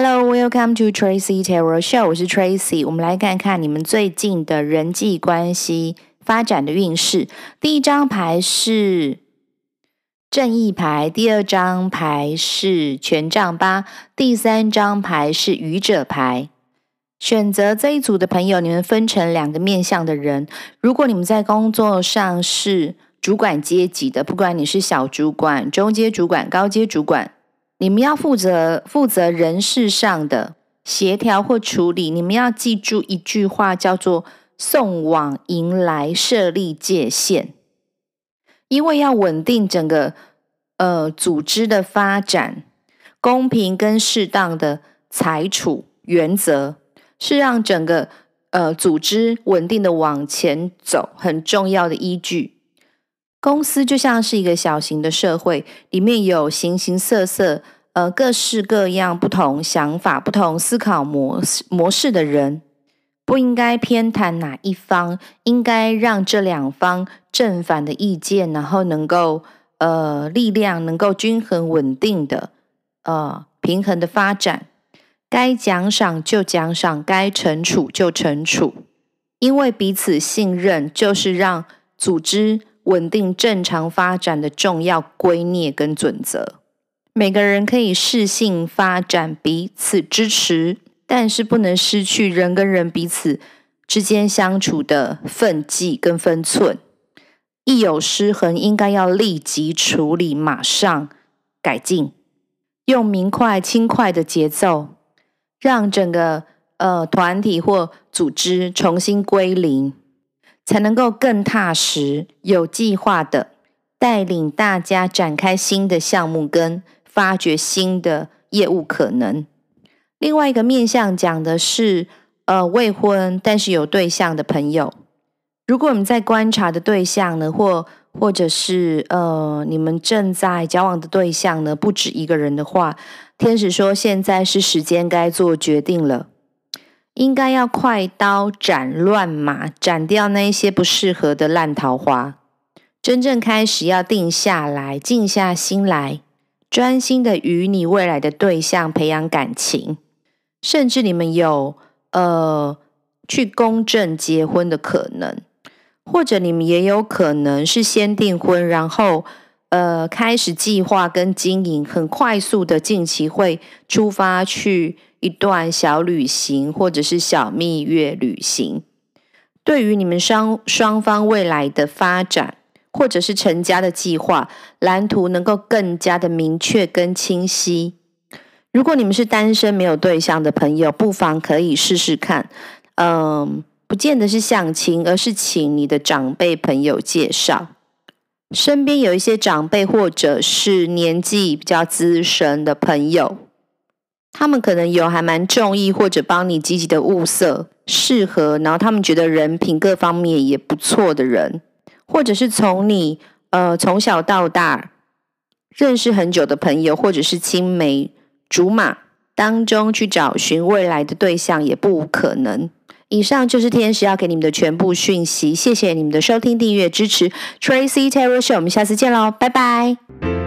Hello, welcome to Tracy Tarot Show。我是 Tracy，我们来看看你们最近的人际关系发展的运势。第一张牌是正义牌，第二张牌是权杖八，第三张牌是愚者牌。选择这一组的朋友，你们分成两个面向的人。如果你们在工作上是主管阶级的，不管你是小主管、中阶主管、高阶主管。你们要负责负责人事上的协调或处理，你们要记住一句话，叫做“送往迎来，设立界限”，因为要稳定整个呃组织的发展，公平跟适当的裁处原则，是让整个呃组织稳定的往前走很重要的依据。公司就像是一个小型的社会，里面有形形色色、呃各式各样、不同想法、不同思考模式模式的人，不应该偏袒哪一方，应该让这两方正反的意见，然后能够呃力量能够均衡稳定的呃平衡的发展，该奖赏就奖赏，该惩处就惩处，因为彼此信任就是让组织。稳定正常发展的重要规臬跟准则，每个人可以适性发展，彼此支持，但是不能失去人跟人彼此之间相处的分际跟分寸。一有失衡，应该要立即处理，马上改进，用明快轻快的节奏，让整个呃团体或组织重新归零。才能够更踏实、有计划的带领大家展开新的项目，跟发掘新的业务可能。另外一个面向讲的是，呃，未婚但是有对象的朋友，如果我们在观察的对象呢，或或者是呃，你们正在交往的对象呢，不止一个人的话，天使说现在是时间该做决定了。应该要快刀斩乱麻，斩掉那些不适合的烂桃花，真正开始要定下来，静下心来，专心的与你未来的对象培养感情，甚至你们有呃去公证结婚的可能，或者你们也有可能是先订婚，然后呃开始计划跟经营，很快速的近期会出发去。一段小旅行，或者是小蜜月旅行，对于你们双双方未来的发展，或者是成家的计划蓝图，能够更加的明确跟清晰。如果你们是单身没有对象的朋友，不妨可以试试看。嗯，不见得是相亲，而是请你的长辈朋友介绍，身边有一些长辈或者是年纪比较资深的朋友。他们可能有还蛮中意或者帮你积极的物色适合，然后他们觉得人品各方面也不错的人，或者是从你呃从小到大认识很久的朋友，或者是青梅竹马当中去找寻未来的对象也不无可能。以上就是天使要给你们的全部讯息，谢谢你们的收听、订阅、支持。Tracy Tarot Show，我们下次见喽，拜拜。